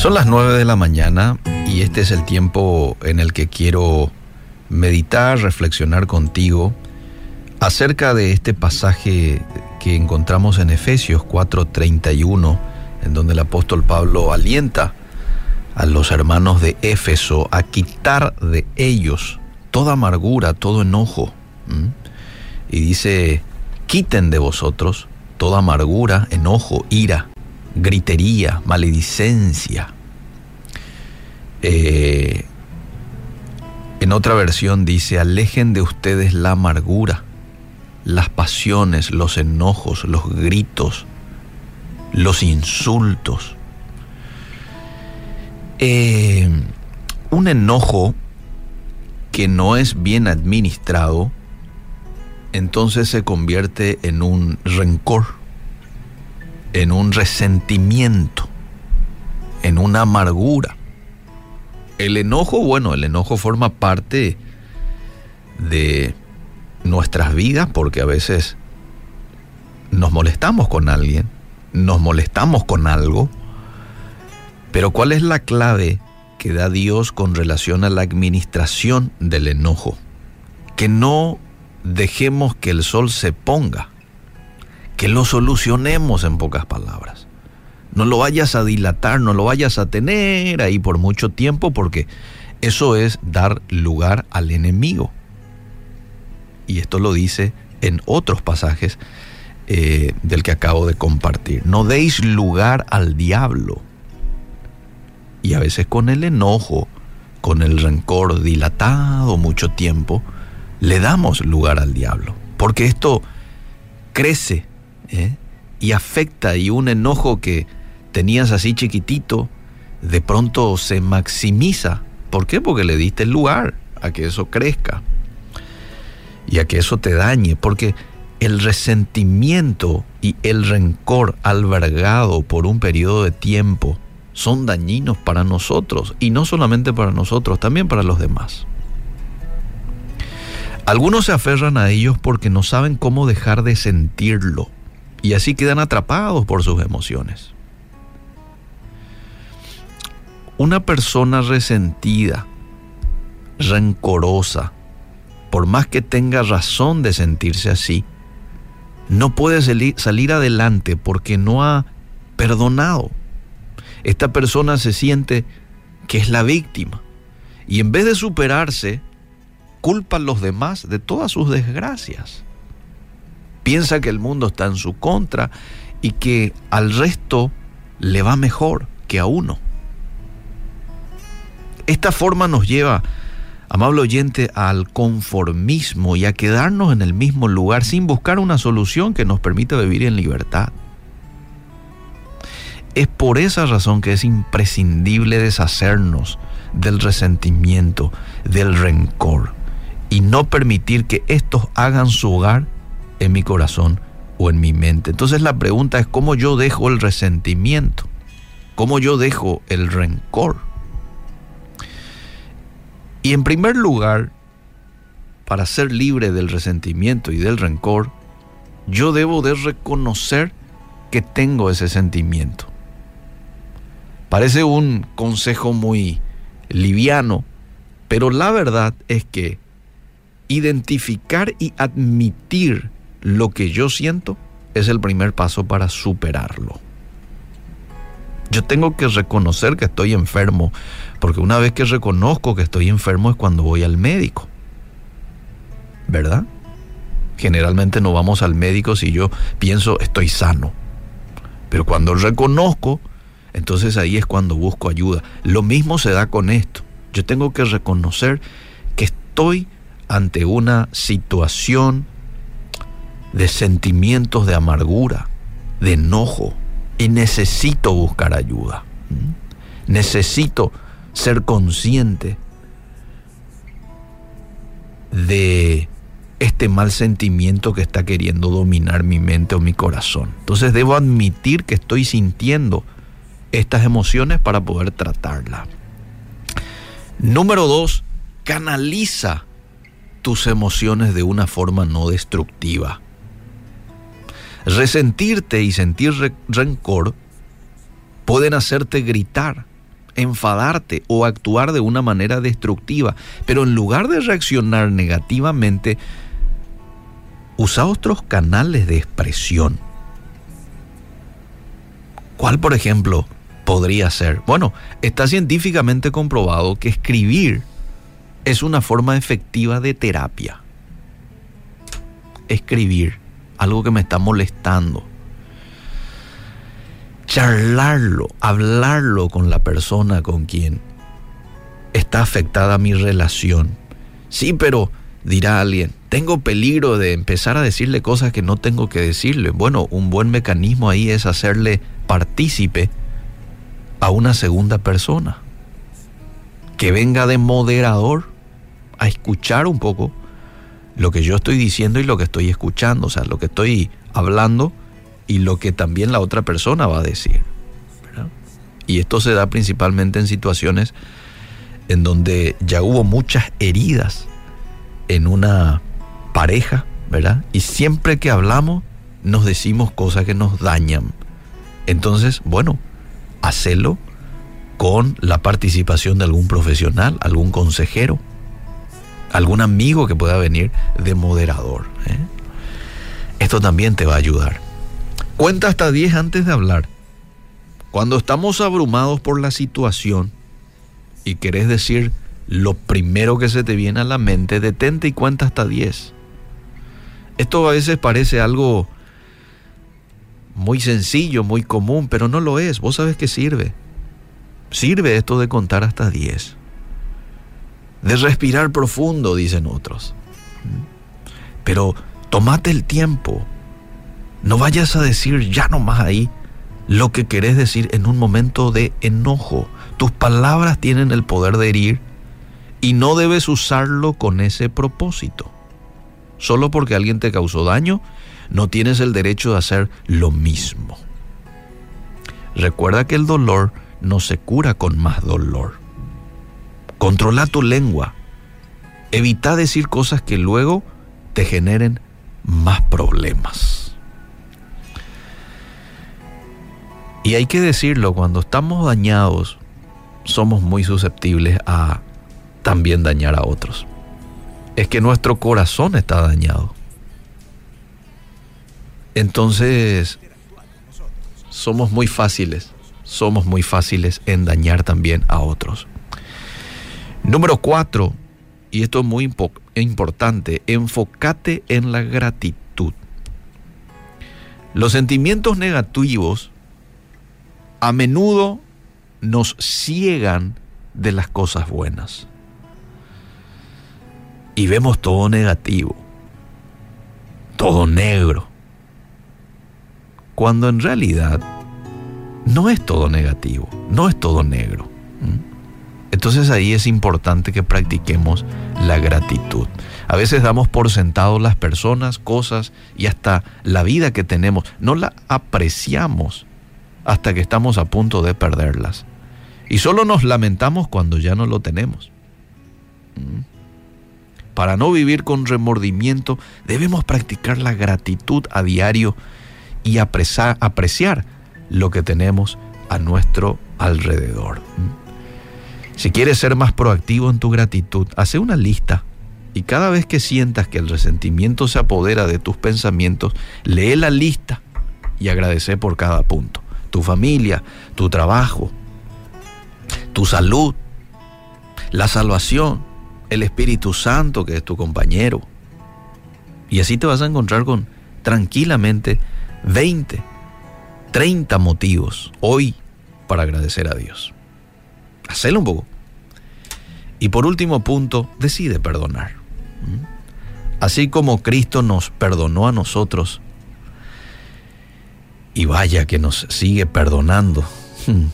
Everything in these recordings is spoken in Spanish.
Son las 9 de la mañana y este es el tiempo en el que quiero meditar, reflexionar contigo acerca de este pasaje que encontramos en Efesios 4:31, en donde el apóstol Pablo alienta a los hermanos de Éfeso a quitar de ellos toda amargura, todo enojo. Y dice, quiten de vosotros toda amargura, enojo, ira, gritería, maledicencia. Eh, en otra versión dice, alejen de ustedes la amargura, las pasiones, los enojos, los gritos, los insultos. Eh, un enojo que no es bien administrado, entonces se convierte en un rencor en un resentimiento, en una amargura. El enojo, bueno, el enojo forma parte de nuestras vidas porque a veces nos molestamos con alguien, nos molestamos con algo, pero ¿cuál es la clave que da Dios con relación a la administración del enojo? Que no dejemos que el sol se ponga que lo solucionemos en pocas palabras. No lo vayas a dilatar, no lo vayas a tener ahí por mucho tiempo porque eso es dar lugar al enemigo. Y esto lo dice en otros pasajes eh, del que acabo de compartir. No deis lugar al diablo. Y a veces con el enojo, con el rencor dilatado mucho tiempo, le damos lugar al diablo. Porque esto crece ¿eh? y afecta y un enojo que tenías así chiquitito, de pronto se maximiza. ¿Por qué? Porque le diste el lugar a que eso crezca y a que eso te dañe, porque el resentimiento y el rencor albergado por un periodo de tiempo son dañinos para nosotros y no solamente para nosotros, también para los demás. Algunos se aferran a ellos porque no saben cómo dejar de sentirlo y así quedan atrapados por sus emociones. Una persona resentida, rencorosa, por más que tenga razón de sentirse así, no puede salir adelante porque no ha perdonado. Esta persona se siente que es la víctima y en vez de superarse, culpa a los demás de todas sus desgracias piensa que el mundo está en su contra y que al resto le va mejor que a uno. Esta forma nos lleva, amable oyente, al conformismo y a quedarnos en el mismo lugar sin buscar una solución que nos permita vivir en libertad. Es por esa razón que es imprescindible deshacernos del resentimiento, del rencor y no permitir que estos hagan su hogar en mi corazón o en mi mente. Entonces la pregunta es cómo yo dejo el resentimiento, cómo yo dejo el rencor. Y en primer lugar, para ser libre del resentimiento y del rencor, yo debo de reconocer que tengo ese sentimiento. Parece un consejo muy liviano, pero la verdad es que identificar y admitir lo que yo siento es el primer paso para superarlo. Yo tengo que reconocer que estoy enfermo, porque una vez que reconozco que estoy enfermo es cuando voy al médico. ¿Verdad? Generalmente no vamos al médico si yo pienso estoy sano. Pero cuando reconozco, entonces ahí es cuando busco ayuda. Lo mismo se da con esto. Yo tengo que reconocer que estoy ante una situación de sentimientos de amargura, de enojo, y necesito buscar ayuda. Necesito ser consciente de este mal sentimiento que está queriendo dominar mi mente o mi corazón. Entonces debo admitir que estoy sintiendo estas emociones para poder tratarlas. Número dos, canaliza tus emociones de una forma no destructiva. Resentirte y sentir rencor pueden hacerte gritar enfadarte o actuar de una manera destructiva. Pero en lugar de reaccionar negativamente, usa otros canales de expresión. ¿Cuál, por ejemplo, podría ser? Bueno, está científicamente comprobado que escribir es una forma efectiva de terapia. Escribir, algo que me está molestando charlarlo, hablarlo con la persona con quien está afectada mi relación. Sí, pero dirá alguien, tengo peligro de empezar a decirle cosas que no tengo que decirle. Bueno, un buen mecanismo ahí es hacerle partícipe a una segunda persona. Que venga de moderador a escuchar un poco lo que yo estoy diciendo y lo que estoy escuchando, o sea, lo que estoy hablando y lo que también la otra persona va a decir. Y esto se da principalmente en situaciones en donde ya hubo muchas heridas en una pareja, ¿verdad? Y siempre que hablamos nos decimos cosas que nos dañan. Entonces, bueno, hacelo con la participación de algún profesional, algún consejero, algún amigo que pueda venir de moderador. ¿eh? Esto también te va a ayudar. Cuenta hasta 10 antes de hablar. Cuando estamos abrumados por la situación y querés decir lo primero que se te viene a la mente, detente y cuenta hasta 10. Esto a veces parece algo muy sencillo, muy común, pero no lo es. Vos sabes que sirve. Sirve esto de contar hasta 10. De respirar profundo, dicen otros. Pero tomate el tiempo no vayas a decir ya nomás ahí lo que querés decir en un momento de enojo. Tus palabras tienen el poder de herir y no debes usarlo con ese propósito. Solo porque alguien te causó daño, no tienes el derecho de hacer lo mismo. Recuerda que el dolor no se cura con más dolor. Controla tu lengua. Evita decir cosas que luego te generen más problemas. Y hay que decirlo, cuando estamos dañados, somos muy susceptibles a también dañar a otros. Es que nuestro corazón está dañado. Entonces, somos muy fáciles, somos muy fáciles en dañar también a otros. Número cuatro, y esto es muy importante, enfócate en la gratitud. Los sentimientos negativos a menudo nos ciegan de las cosas buenas. Y vemos todo negativo, todo negro, cuando en realidad no es todo negativo, no es todo negro. Entonces ahí es importante que practiquemos la gratitud. A veces damos por sentado las personas, cosas y hasta la vida que tenemos. No la apreciamos hasta que estamos a punto de perderlas. Y solo nos lamentamos cuando ya no lo tenemos. Mm. Para no vivir con remordimiento, debemos practicar la gratitud a diario y apreciar, apreciar lo que tenemos a nuestro alrededor. Si quieres ser más proactivo en tu gratitud, hace una lista y cada vez que sientas que el resentimiento se apodera de tus pensamientos, lee la lista y agradece por cada punto tu familia, tu trabajo, tu salud, la salvación, el Espíritu Santo que es tu compañero. Y así te vas a encontrar con tranquilamente 20, 30 motivos hoy para agradecer a Dios. Hacelo un poco. Y por último punto, decide perdonar. ¿Mm? Así como Cristo nos perdonó a nosotros, y vaya que nos sigue perdonando. Hmm.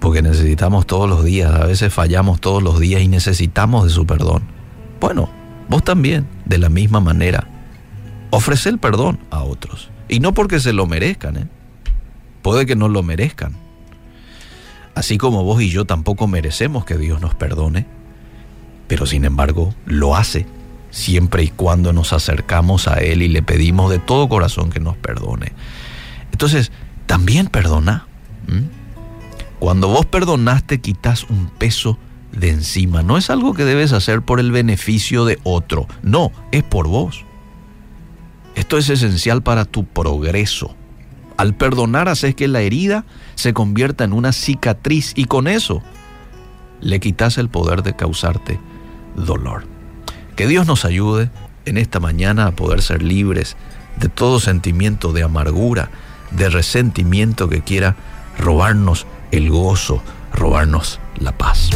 Porque necesitamos todos los días, a veces fallamos todos los días y necesitamos de su perdón. Bueno, vos también, de la misma manera, ofrece el perdón a otros. Y no porque se lo merezcan, ¿eh? puede que no lo merezcan. Así como vos y yo tampoco merecemos que Dios nos perdone, pero sin embargo lo hace siempre y cuando nos acercamos a Él y le pedimos de todo corazón que nos perdone. Entonces, también perdona. Cuando vos perdonaste, quitas un peso de encima. No es algo que debes hacer por el beneficio de otro. No, es por vos. Esto es esencial para tu progreso. Al perdonar haces que la herida se convierta en una cicatriz y con eso le quitas el poder de causarte dolor. Que Dios nos ayude en esta mañana a poder ser libres de todo sentimiento de amargura, de resentimiento que quiera robarnos el gozo, robarnos la paz.